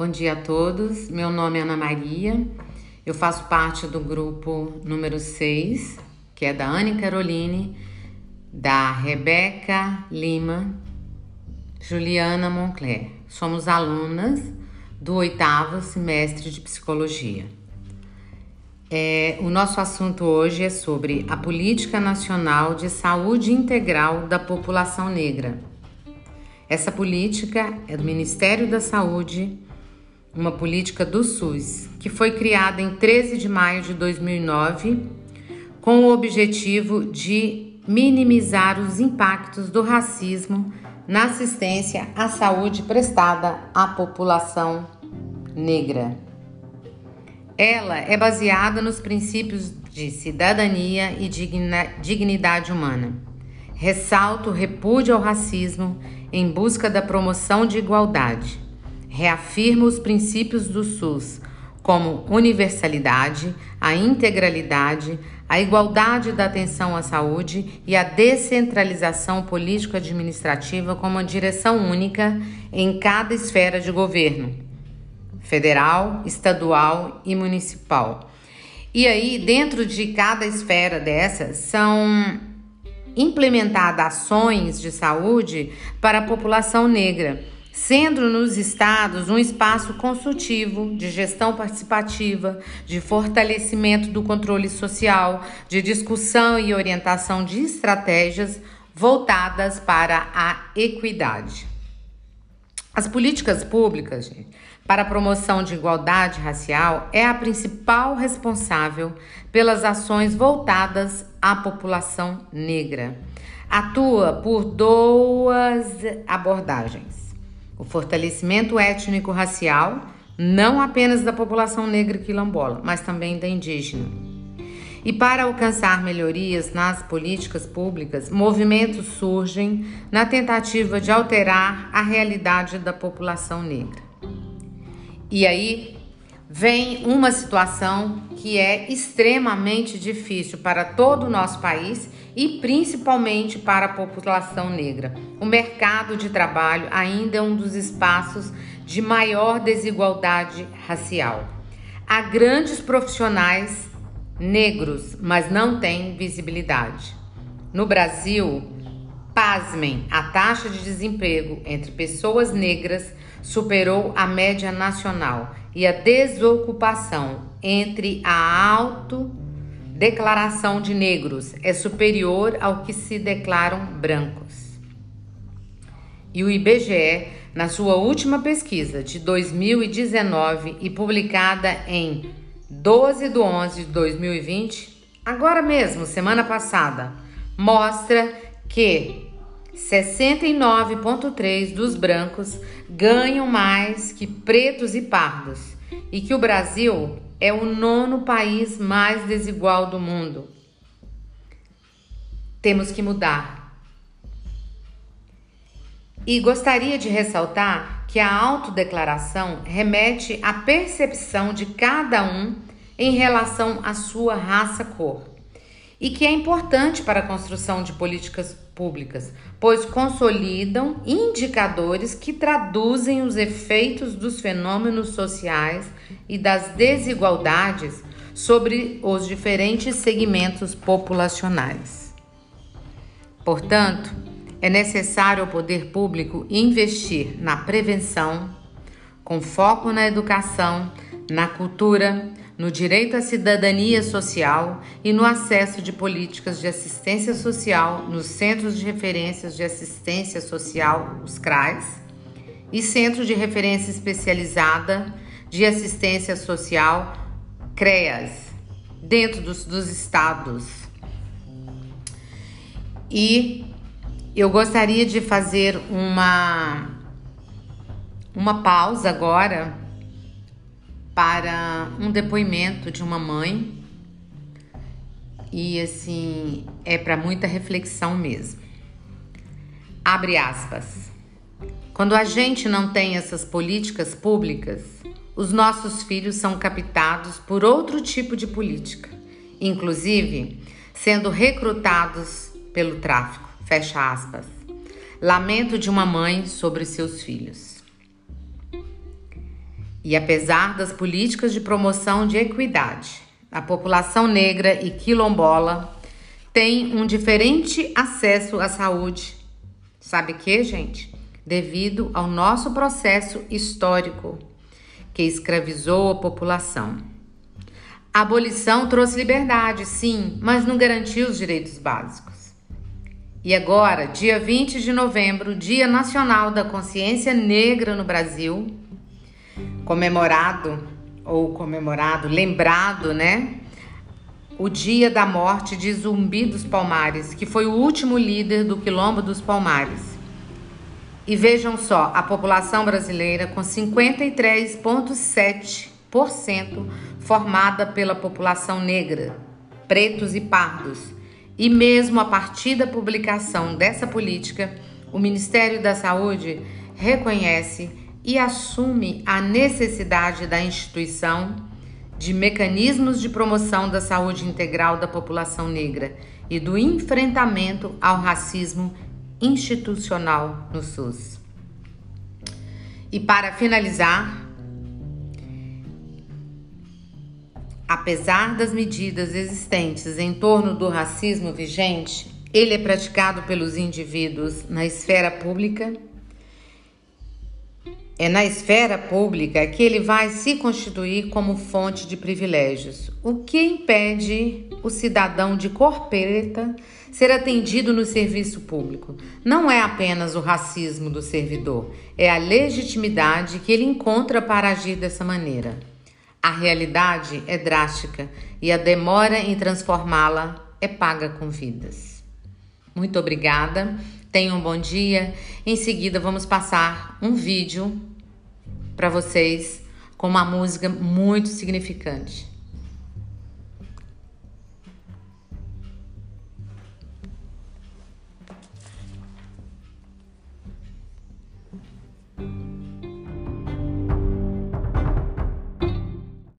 Bom dia a todos. Meu nome é Ana Maria. Eu faço parte do grupo número 6, que é da Anne Caroline, da Rebeca Lima, Juliana Moncler. Somos alunas do oitavo semestre de psicologia. É, o nosso assunto hoje é sobre a Política Nacional de Saúde Integral da População Negra. Essa política é do Ministério da Saúde uma política do SUS, que foi criada em 13 de maio de 2009 com o objetivo de minimizar os impactos do racismo na assistência à saúde prestada à população negra. Ela é baseada nos princípios de cidadania e dignidade humana. Ressalta o repúdio ao racismo em busca da promoção de igualdade reafirma os princípios do SUS, como universalidade, a integralidade, a igualdade da atenção à saúde e a descentralização político-administrativa como a direção única em cada esfera de governo, federal, estadual e municipal. E aí, dentro de cada esfera dessas, são implementadas ações de saúde para a população negra sendo nos estados um espaço consultivo de gestão participativa, de fortalecimento do controle social, de discussão e orientação de estratégias voltadas para a equidade. As políticas públicas gente, para a promoção de igualdade racial é a principal responsável pelas ações voltadas à população negra. Atua por duas abordagens o fortalecimento étnico-racial, não apenas da população negra quilombola, mas também da indígena. E para alcançar melhorias nas políticas públicas, movimentos surgem na tentativa de alterar a realidade da população negra. E aí vem uma situação que é extremamente difícil para todo o nosso país e principalmente para a população negra. O mercado de trabalho ainda é um dos espaços de maior desigualdade racial. Há grandes profissionais negros, mas não têm visibilidade. No Brasil, pasmem, a taxa de desemprego entre pessoas negras superou a média nacional e a desocupação entre a alto declaração de negros é superior ao que se declaram brancos. E o IBGE, na sua última pesquisa de 2019 e publicada em 12 de 11 de 2020, agora mesmo, semana passada, mostra que 69,3% dos brancos ganham mais que pretos e pardos e que o Brasil é o nono país mais desigual do mundo. Temos que mudar. E gostaria de ressaltar que a autodeclaração remete à percepção de cada um em relação à sua raça-cor e que é importante para a construção de políticas públicas, pois consolidam indicadores que traduzem os efeitos dos fenômenos sociais e das desigualdades sobre os diferentes segmentos populacionais. Portanto, é necessário ao poder público investir na prevenção, com foco na educação, na cultura, no direito à cidadania social e no acesso de políticas de assistência social nos Centros de Referências de Assistência Social, os CRAs, e Centro de Referência Especializada de Assistência Social, CREAS, dentro dos, dos estados. E eu gostaria de fazer uma, uma pausa agora para um depoimento de uma mãe e assim é para muita reflexão mesmo. Abre aspas. Quando a gente não tem essas políticas públicas, os nossos filhos são captados por outro tipo de política, inclusive sendo recrutados pelo tráfico. Fecha aspas. Lamento de uma mãe sobre seus filhos. E apesar das políticas de promoção de equidade, a população negra e quilombola tem um diferente acesso à saúde. Sabe que, gente? Devido ao nosso processo histórico que escravizou a população. A abolição trouxe liberdade, sim, mas não garantiu os direitos básicos. E agora, dia 20 de novembro, Dia Nacional da Consciência Negra no Brasil, comemorado ou comemorado, lembrado, né? O dia da morte de Zumbi dos Palmares, que foi o último líder do Quilombo dos Palmares. E vejam só, a população brasileira com 53,7% formada pela população negra, pretos e pardos. E mesmo a partir da publicação dessa política, o Ministério da Saúde reconhece e assume a necessidade da instituição de mecanismos de promoção da saúde integral da população negra e do enfrentamento ao racismo institucional no SUS. E para finalizar, apesar das medidas existentes em torno do racismo vigente, ele é praticado pelos indivíduos na esfera pública. É na esfera pública que ele vai se constituir como fonte de privilégios, o que impede o cidadão de cor preta ser atendido no serviço público. Não é apenas o racismo do servidor, é a legitimidade que ele encontra para agir dessa maneira. A realidade é drástica e a demora em transformá-la é paga com vidas. Muito obrigada, tenham um bom dia. Em seguida, vamos passar um vídeo para vocês com uma música muito significante.